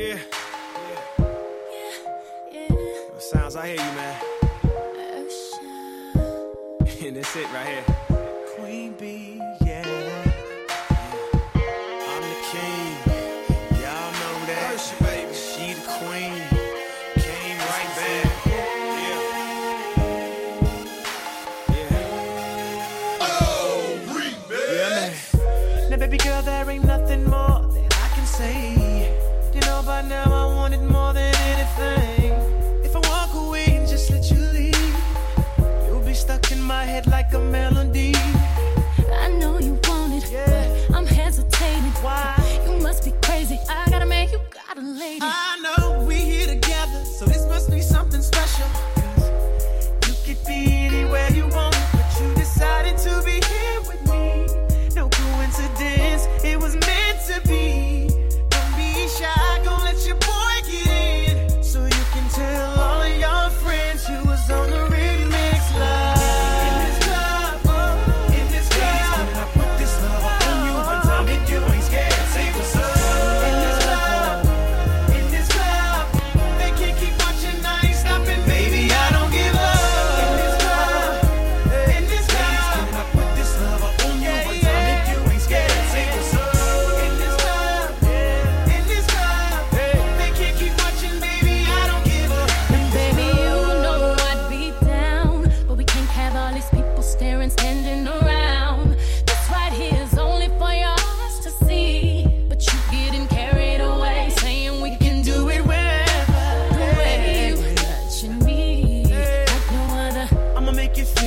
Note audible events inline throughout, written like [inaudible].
Yeah. Yeah. Yeah. Sounds, I hear you, man. Oh, Ocean. [laughs] and that's it right here. Queen Bee. the melody.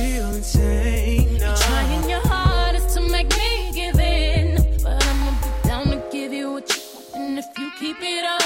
You're trying your hardest to make me give in, but I'ma be down to give you and if you keep it up.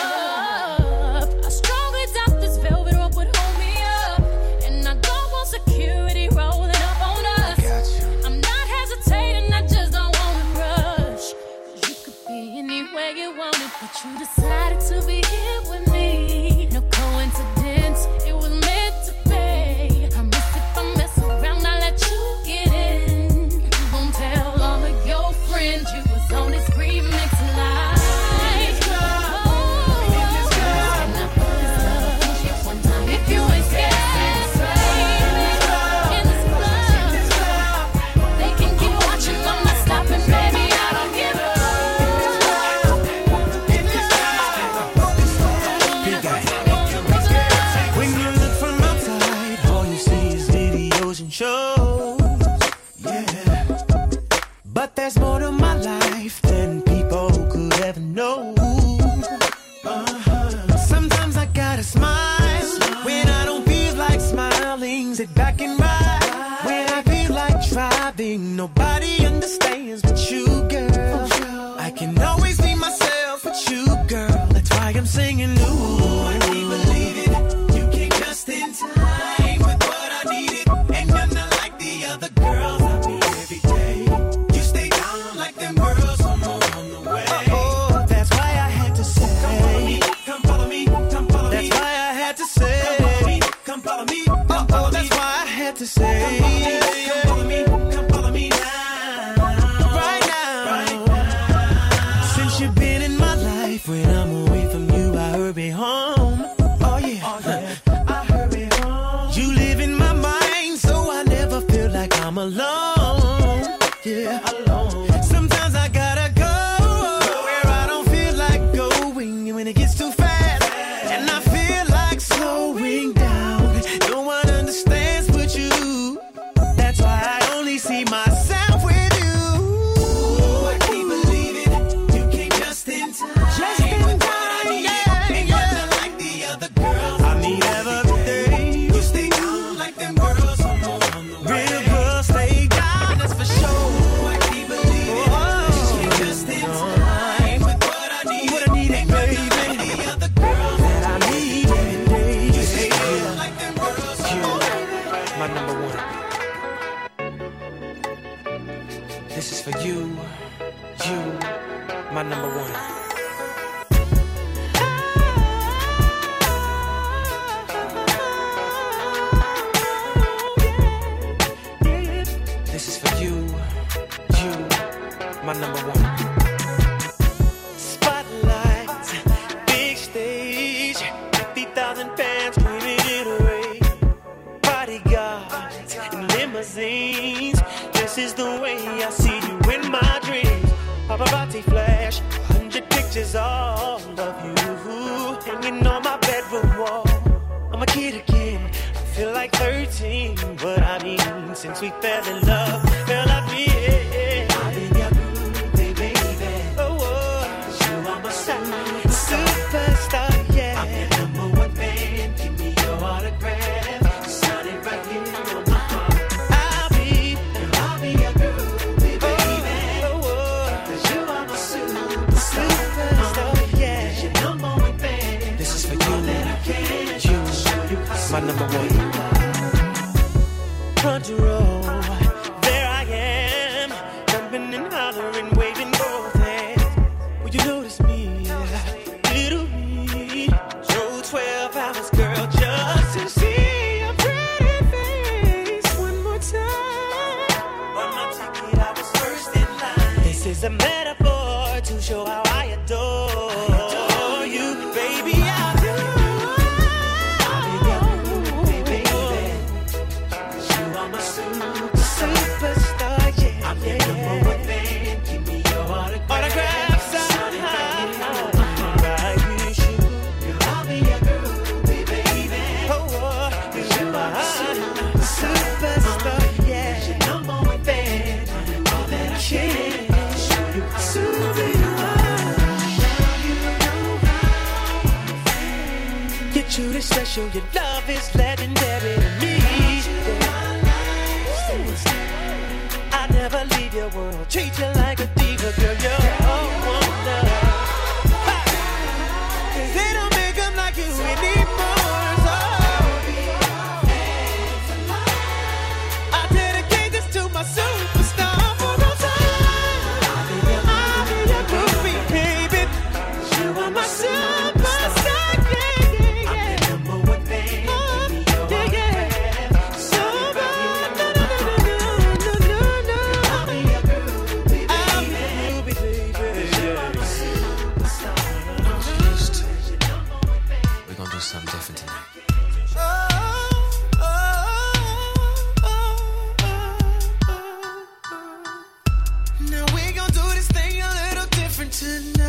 tonight.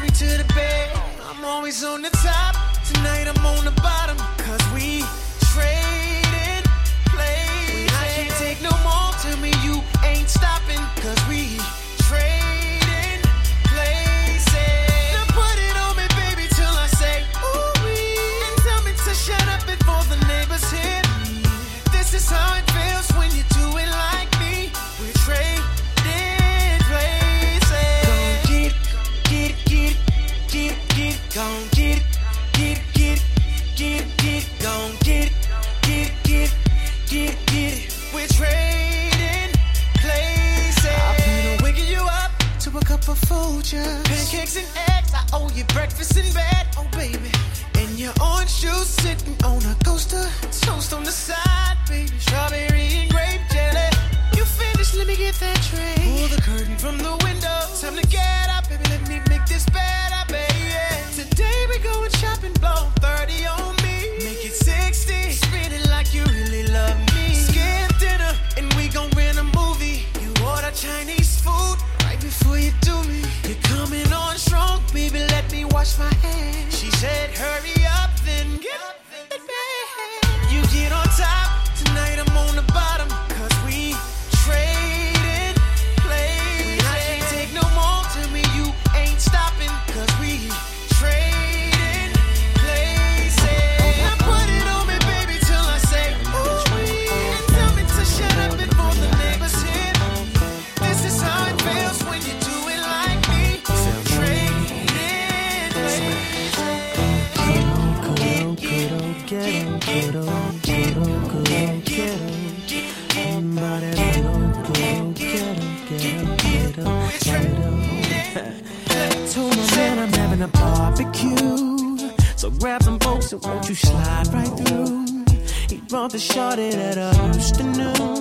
me to the bed. I'm always on the top. Tonight I'm on the bottom. Chinese food right before you do me. You're coming on strong, baby. Let me wash my hands. She said, Hurry up, then get up. off the shorty that I used to know.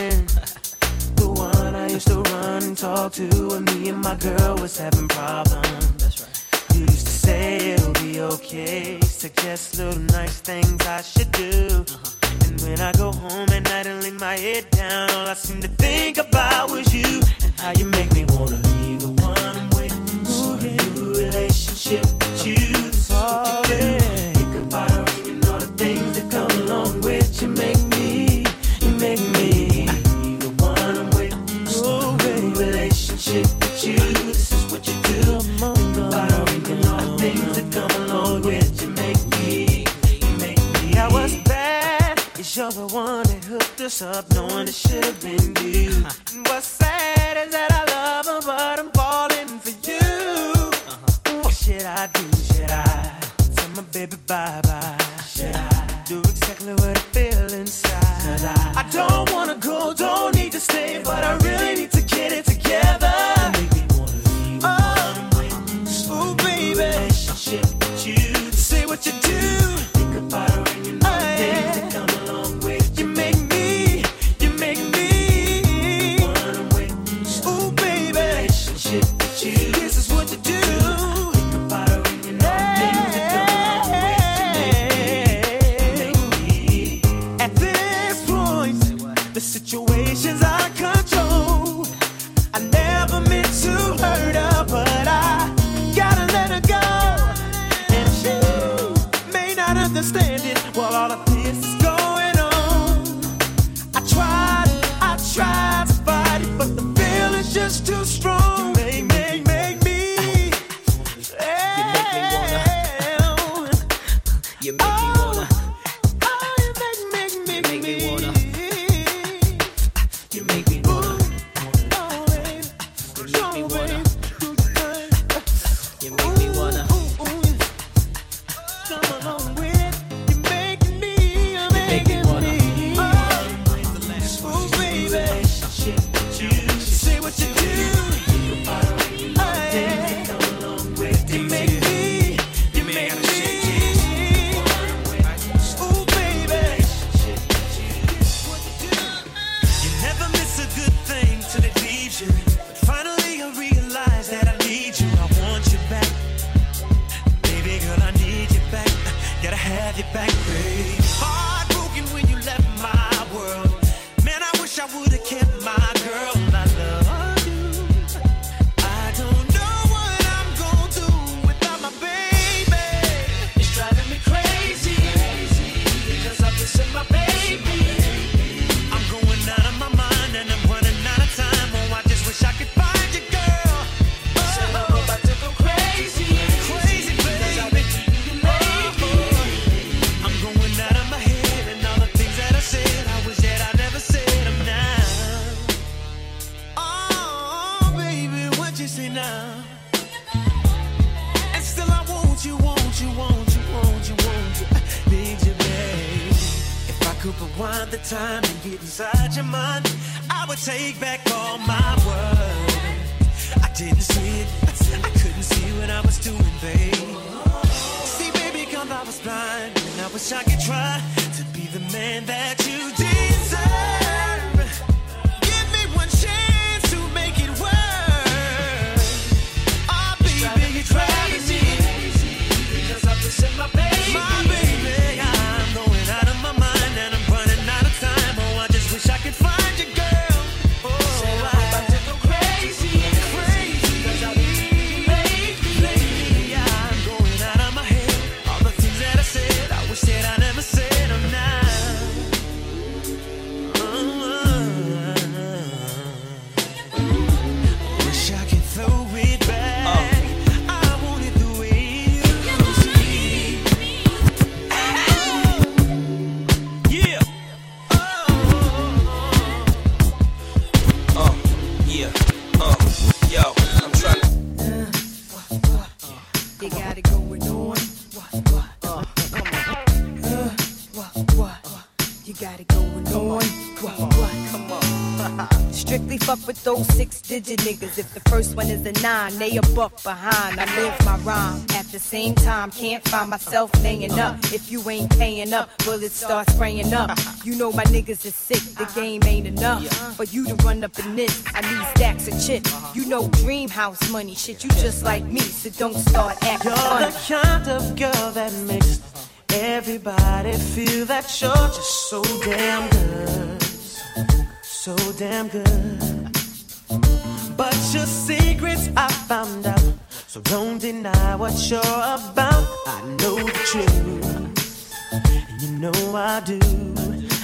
friend. the one I used to run and talk to when me and my girl was having problems. That's right. You used to say it'll be okay. Suggest little nice things I should do. Uh-huh. And when I go home at night and lay my head down, all I seem to think about was you and how you make me wanna be the one I'm with. So a new relationship Up knowing it should have been you. And what's sad is that I love her, but I'm falling for you. Uh-huh. What should I do? Should I tell my baby bye bye? You make up behind. I live my rhyme. At the same time, can't find myself laying up. If you ain't paying up, bullets start spraying up. You know my niggas is sick. The game ain't enough for you to run up in this. I need stacks of chips. You know dream house money, shit. You just like me, so don't start acting You're funny. the kind of girl that makes everybody feel that you're just so damn good, so damn good. But your secrets I found out, so don't deny what you're about. I know the truth, and you know I do,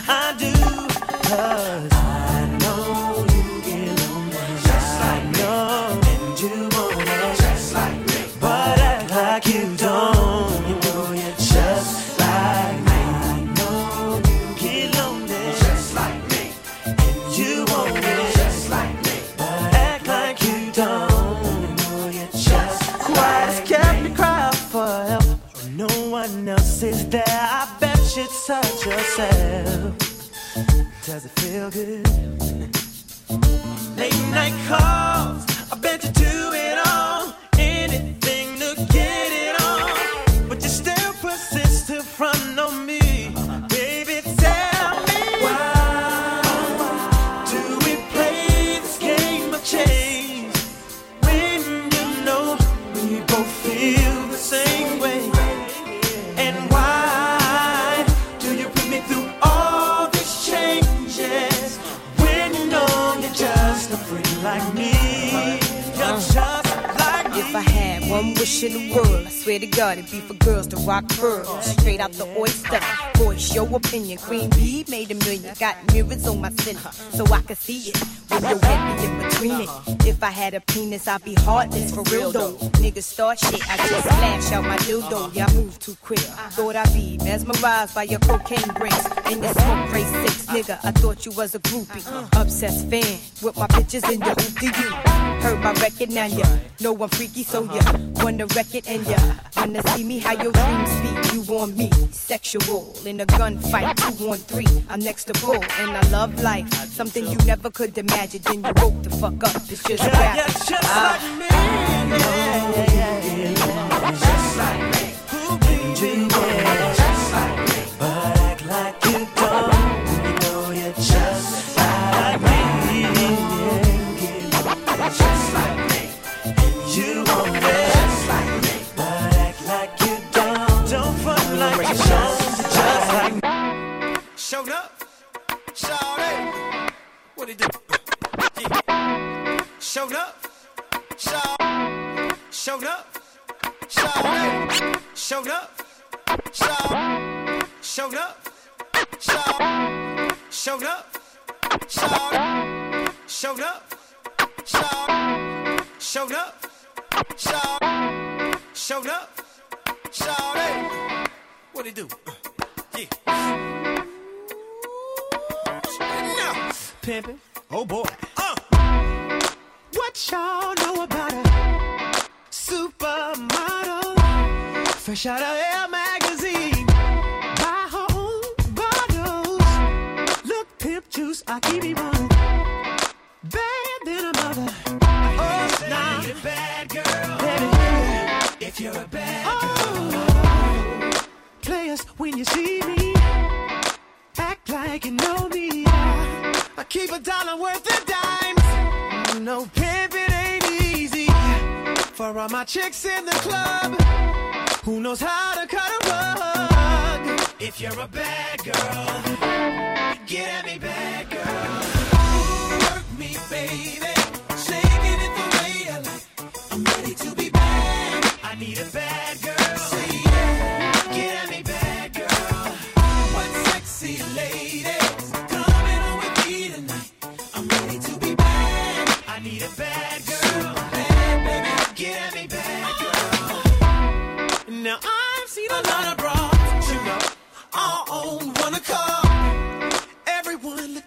I do, 'cause I know you get lonely, just like know, and you want it just like me, but act like you a penis, I'd be heartless for real though. Niggas start shit, I just flash out my dildo. Yeah, I move too quick. Thought I'd be mesmerized by your cocaine bricks and your smoke race six, nigga. I thought you was a groupie, obsessed fan with my pictures in your hoopty you. Heard my record now, ya know I'm freaky, so ya wanna wreck it and ya wanna see me how your dreams speak. You want me, sexual in a gunfight, two on three. I'm next to bull and I love life, something you never could imagine. Then you woke the fuck up. It's just yeah, just like me. Yeah, yeah, yeah, yeah. Just like me.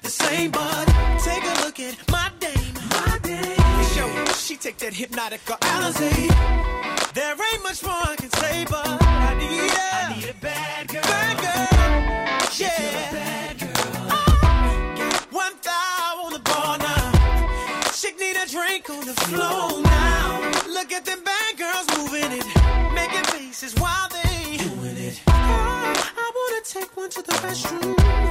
The same, but take a look at my dame. My dame. Show she take that hypnotic Alizé. There ain't much more I can say, but I need a, I need a bad girl. Bad girl. Yeah. bad girl. Ah. got one thigh on the bar now. Chick need a drink on the floor now. Look at them bad girls moving it. Making faces while they doing it. Oh, I wanna take one to the restroom.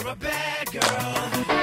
You're a bad girl,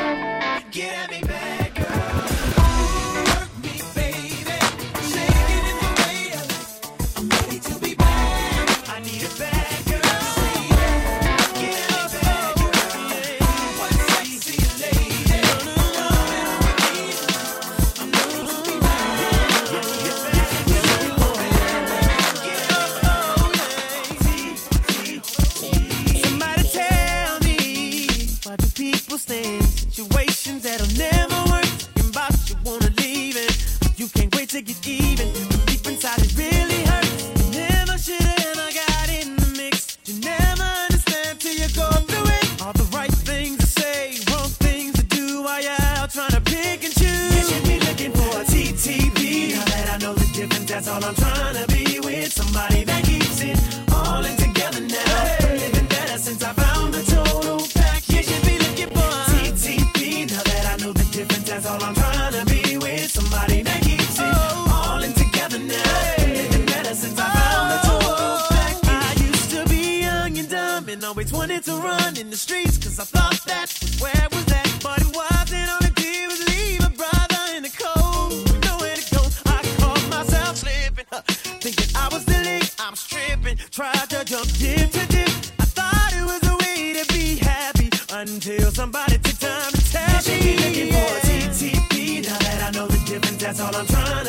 I'm trying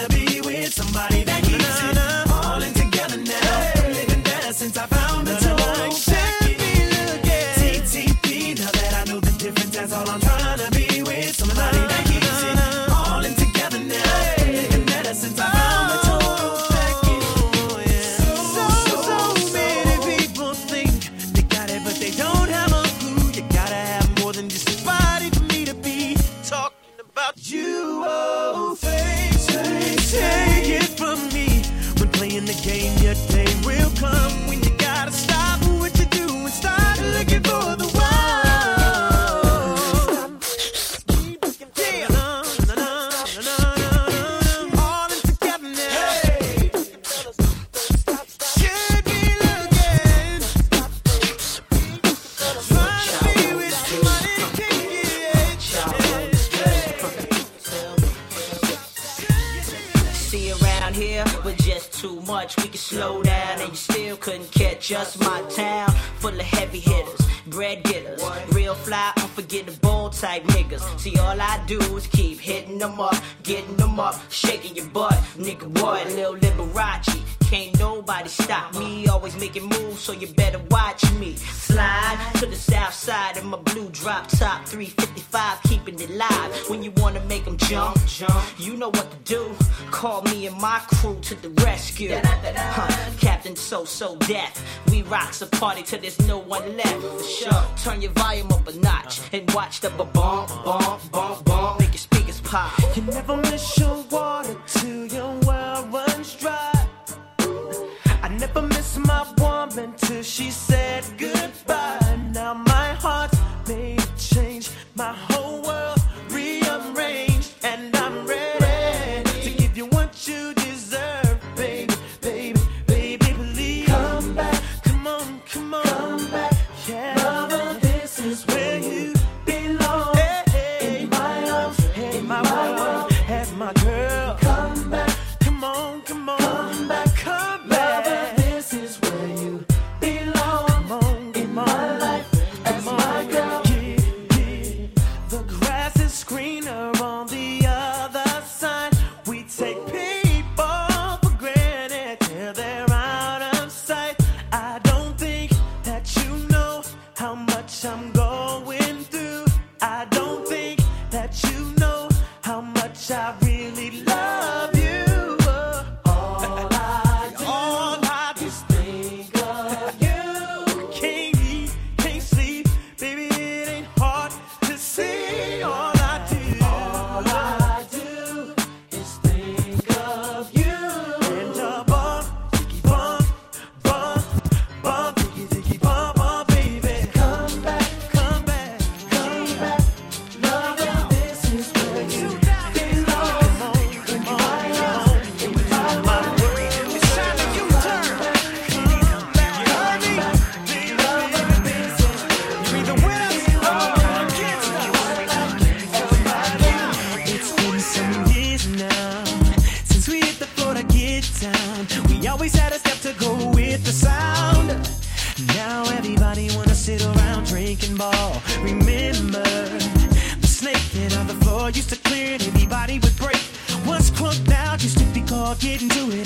so deaf. We rocks a party till there's no one left. The show. Turn your volume up a notch uh-huh. and watch the bomb, bomb, bomb, bomb. Make your speakers pop. You never miss your water to your always had a step to go with the sound. Now everybody wanna sit around drinking ball. Remember the snake that on the floor used to clear and everybody would break. What's crunk now used to be called getting to it.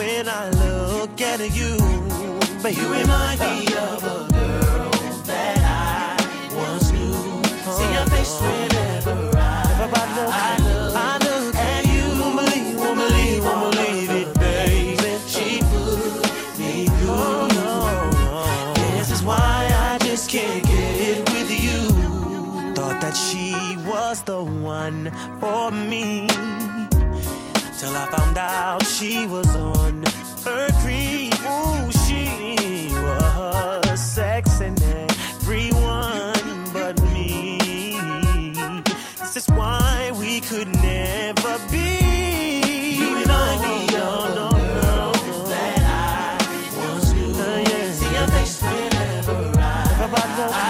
when I look at you. Baby. You remind me of a girl that I once knew. See your face whenever I, I, look, I look at you. Won't believe, won't believe, won't believe it, baby. She put me through. This is why I just can't get it with you. Thought that she was the one for me found out she was on her creep. Ooh, she was sexing everyone but me. This is why we could never be. You and I, we all know. That I once knew. Uh. See whenever I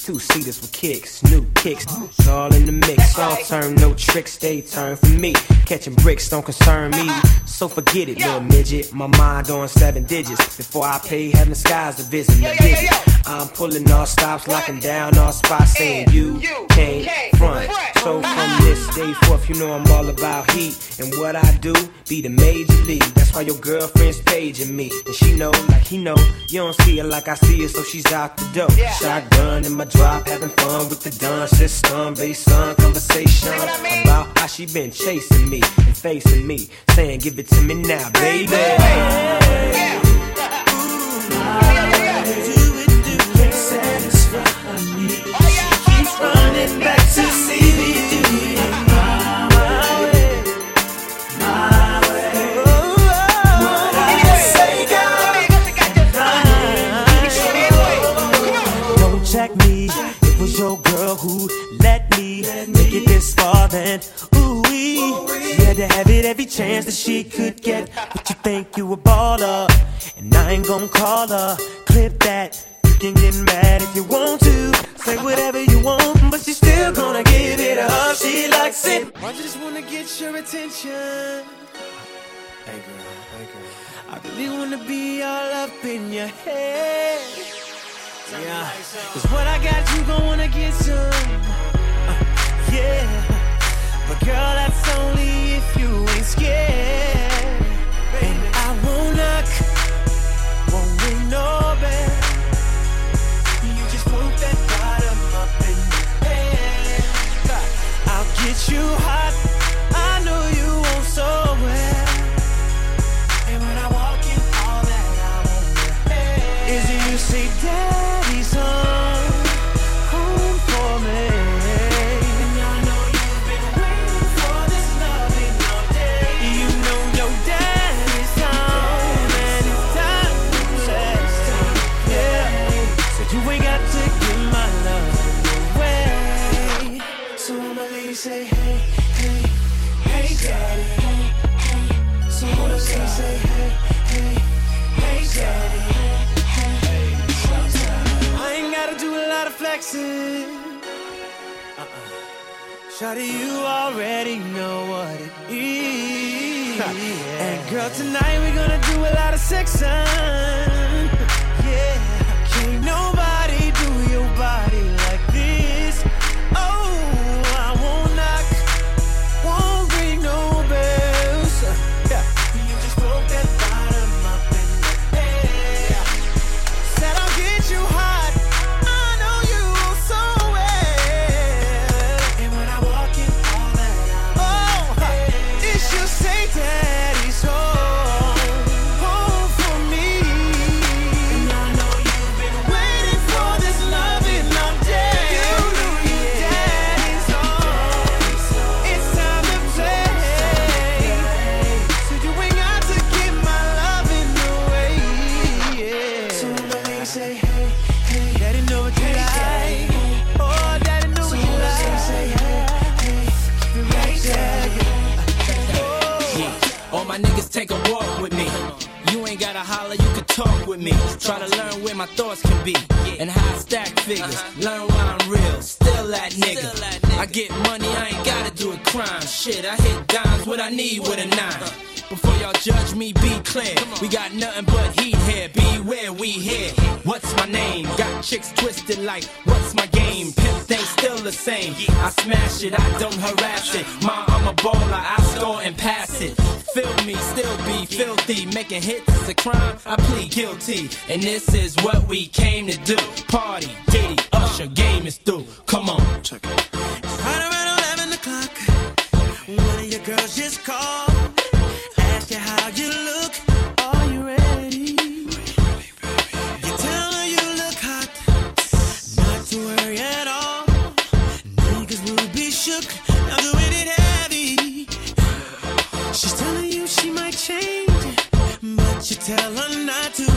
two seaters with kicks, new kicks. It's all in the mix. All turn, no tricks, they turn for me. Catching bricks don't concern me. So forget it, little midget. My mind on seven digits. Before I pay heaven skies to visit the visit. I'm pulling all stops, locking down all spots, saying you can't front. So from this day forth, you know I'm all about heat. And what I do, be the major league. That's why your girlfriend's paging me. And she know, like he know, you don't see her like I see her, so she's out the door. Shotgun in my drop, having fun with the dun system. Bass on conversation about how she been chasing me and facing me. Saying, give it to me now, baby. Don't girl who let me make it this far. Then, ooh wee, she had to have it every chance that she could get. But you think you a baller, and I ain't gonna call her. Clip that. You can get mad if you want to. Say whatever you want, but she's still gonna give it up. She likes it. I just wanna get your attention. Hey girl, hey girl. I really wanna be all up in your head. Yeah, cause what I got, you gon' wanna get some. Uh, yeah, but girl, that's only if you ain't scared. And I won't knock, won't ring no bell. You just put that bottom up in the air. I'll get you hot, stack figures. Learn why I'm real, still that nigga. I get money, I ain't gotta do a crime. Shit, I hit dimes, what I need with a nine. Before y'all judge me, be clear. We got nothing but heat here. Beware, we here. What's my name? Got chicks twisted like, what's my game? Pimp thing still the same. I smash it, I don't harass it. Ma, I'm a baller, I score and pass it. Feel me, still be filthy. Making hits is a crime, I plead guilty. And this is what we came to do. Party, Diddy, Usher, game is through. Come on. Check it. Right around 11 o'clock, one of your girls just called. Tell her not to.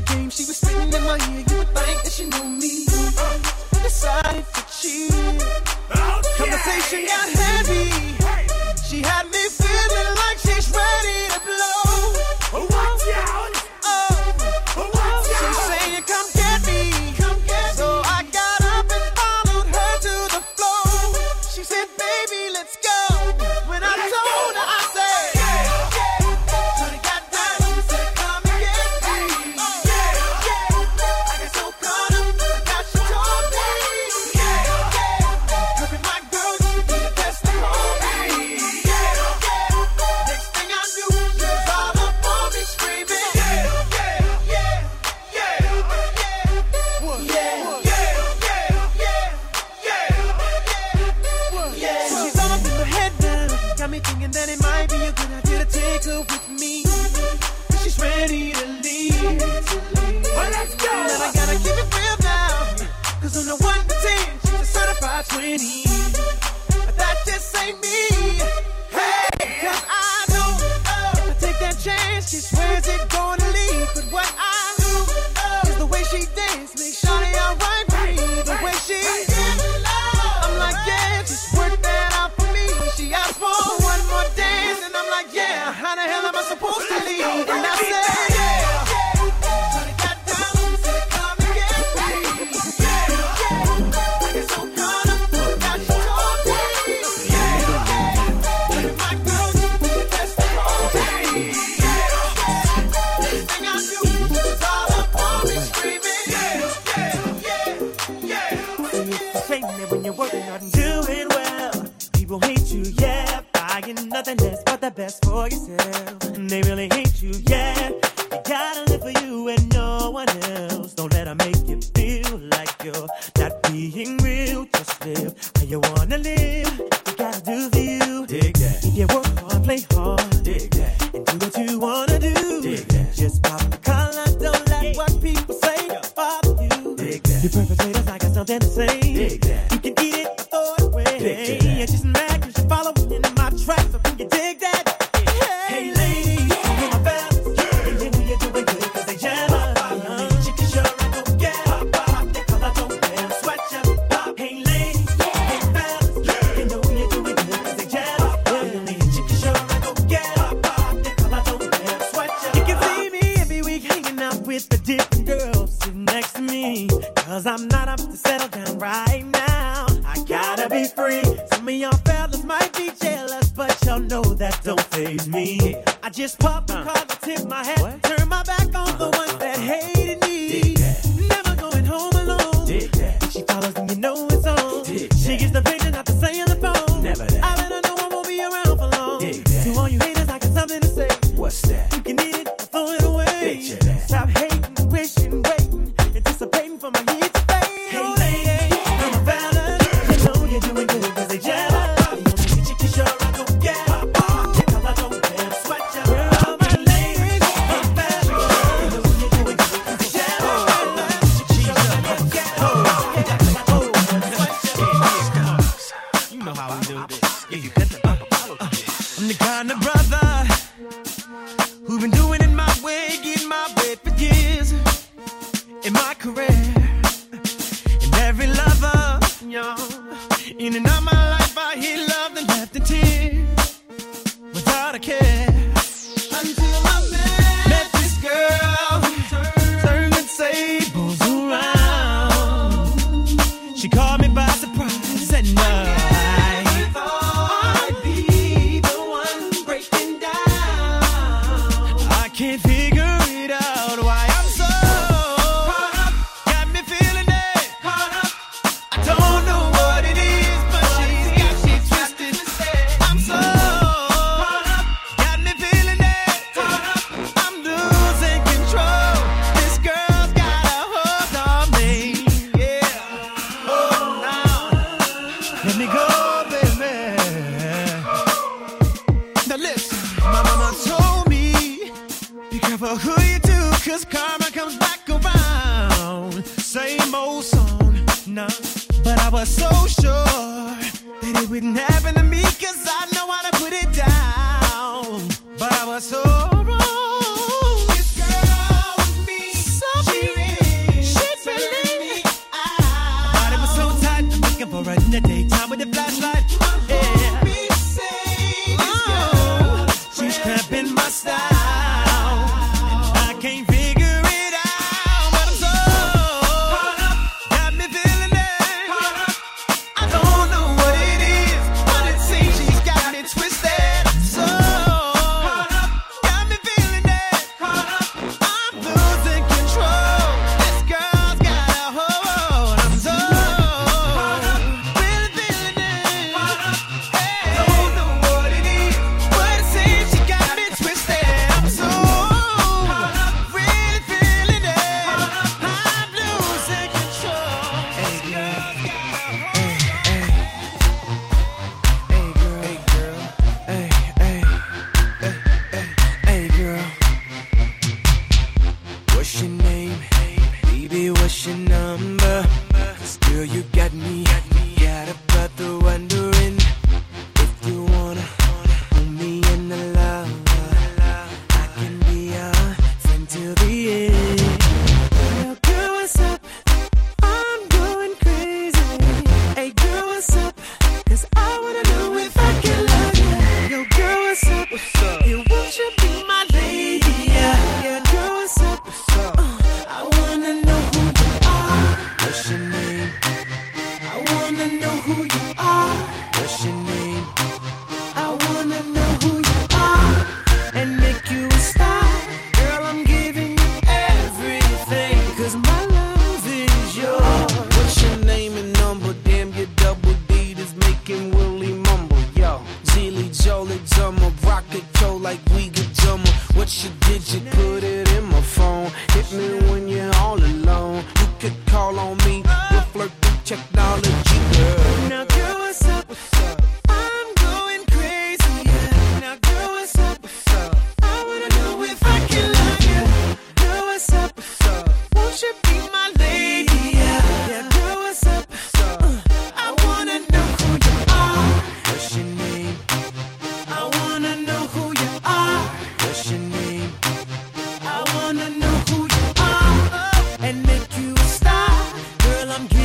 the game she was spitting in my ear. You would think that she knew me. Uh, Decided to cheat. Oh, okay. Conversation got heavy. She had People hate you, yeah, buying nothing less but the best for yourself. And they really hate you, yeah. You gotta live for you and no one else. Don't let them make you feel like you're not being real. Just live how you wanna live. You gotta do for you. Dig that. Yeah, work hard, play hard. Dig that. And do what you wanna do. Dig that. Just pop the collar. Don't let yeah. what people say bother you. Dig that. You're perfect. career. And every lover, yeah, in and out my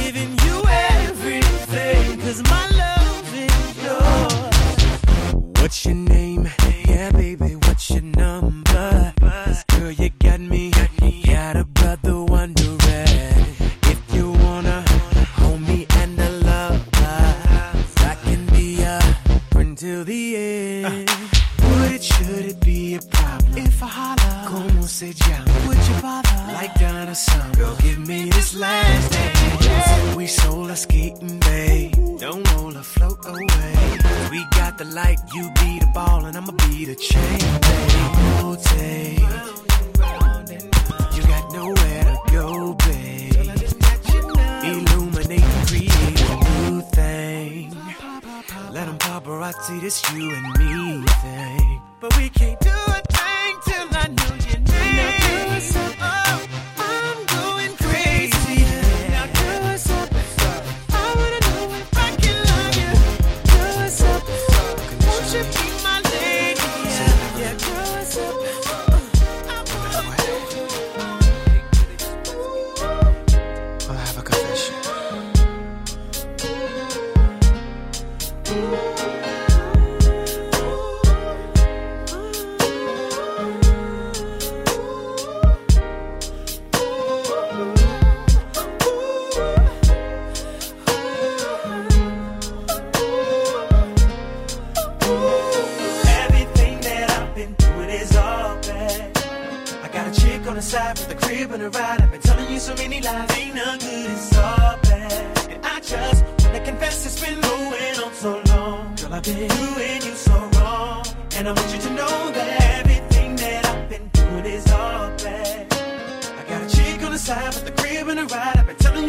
giving you everything. Cause my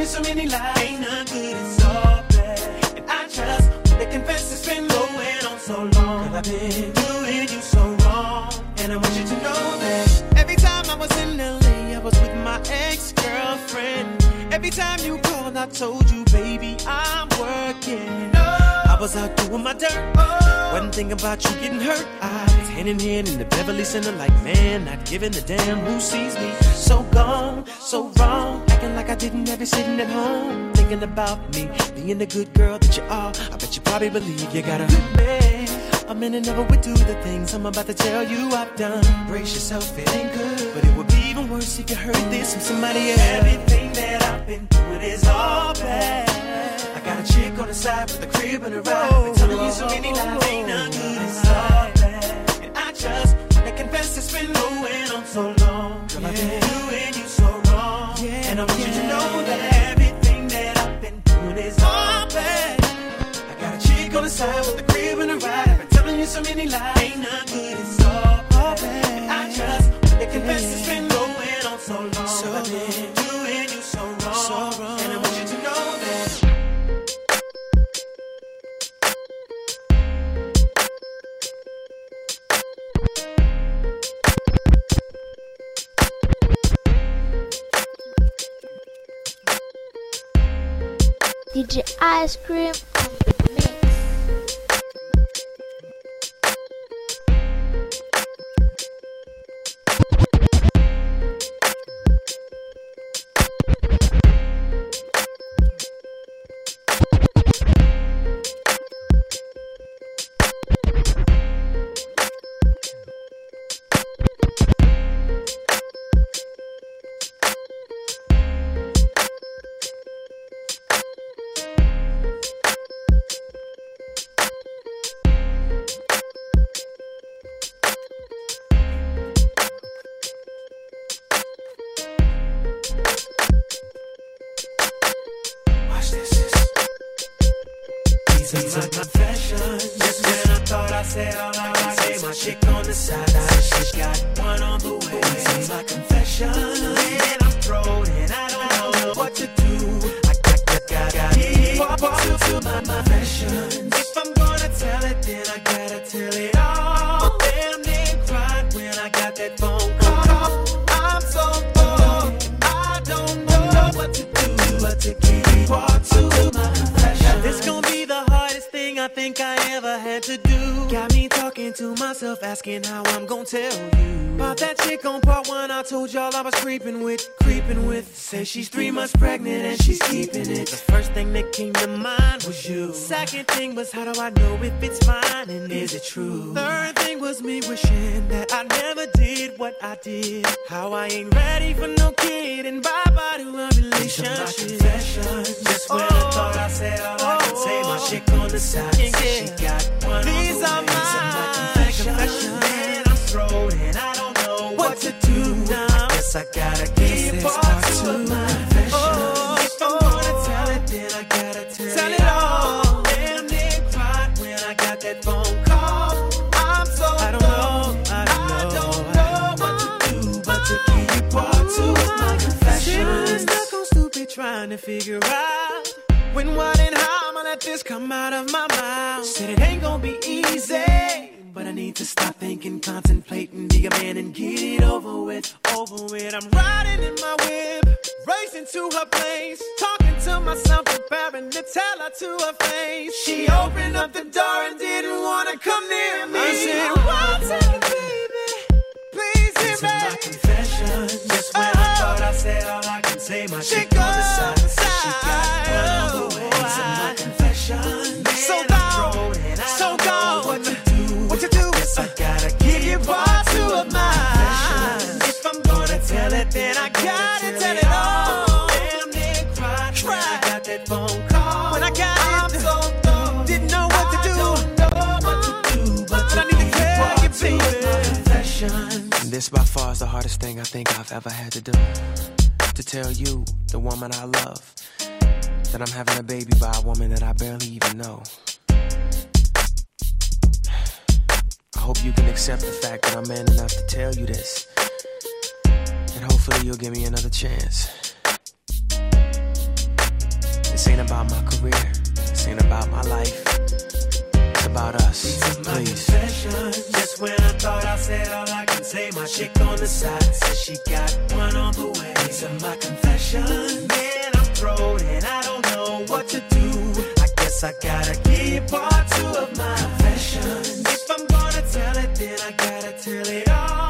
been so many lies, ain't no good, it's all bad. And I just wanna confess it's been going on so long. Cause I've been doing you so wrong. And I want you to know that every time I was in LA, I was with my ex girlfriend. Every time you called, I told you, was out doing my dirt. Wasn't thinking about you getting hurt. I hand in hand in the Beverly Center, like, man, not giving a damn who sees me. So gone, so wrong. Acting like I didn't you sitting at home. Thinking about me, being the good girl that you are. I bet you probably believe you got a good man. A minute never would do the things I'm about to tell you I've done. Brace yourself, it ain't good. But it would be even worse if you heard this from somebody else. Everything that I've been doing is all bad. I got a chick on the side with a crib and a ride. Been telling you so many lies, ain't none good, it's all bad. And I just wanna confess it's been going on so long. Girl, I've been doing you so wrong. and I want you to know that everything that I've been doing is all bad. I got a chick on the side with a crib and a ride. I've been telling you so many lies, ain't none good, it's all bad. And I just wanna confess it's been going on so long. So I've been doing you so wrong. And I want you to know that. DJ Ice Cream to figure out when, what, and how I'ma let this come out of my mouth. Said it ain't gonna be easy. But I need to stop thinking, contemplating, be a man and get it over with, over with. I'm riding in my whip, racing to her place, talking to myself, preparing to tell her to her face. She opened up the door and didn't wanna come near me. I said, What's up, baby? Please hear me. my confession. Just when I uh-huh. thought I said all I can say, my chick on the side said she got one on this by far is the hardest thing I think I've ever had to do. To tell you, the woman I love, that I'm having a baby by a woman that I barely even know. I hope you can accept the fact that I'm man enough to tell you this. And hopefully you'll give me another chance. This ain't about my career. This ain't about my life. About us. Please. Just when I thought I said all I can say, my chick on the side said she got one on the way. These are my confessions. Man, I'm thrown and I don't know what to do. I guess I gotta give part two of my confessions. If I'm gonna tell it, then I gotta tell it all.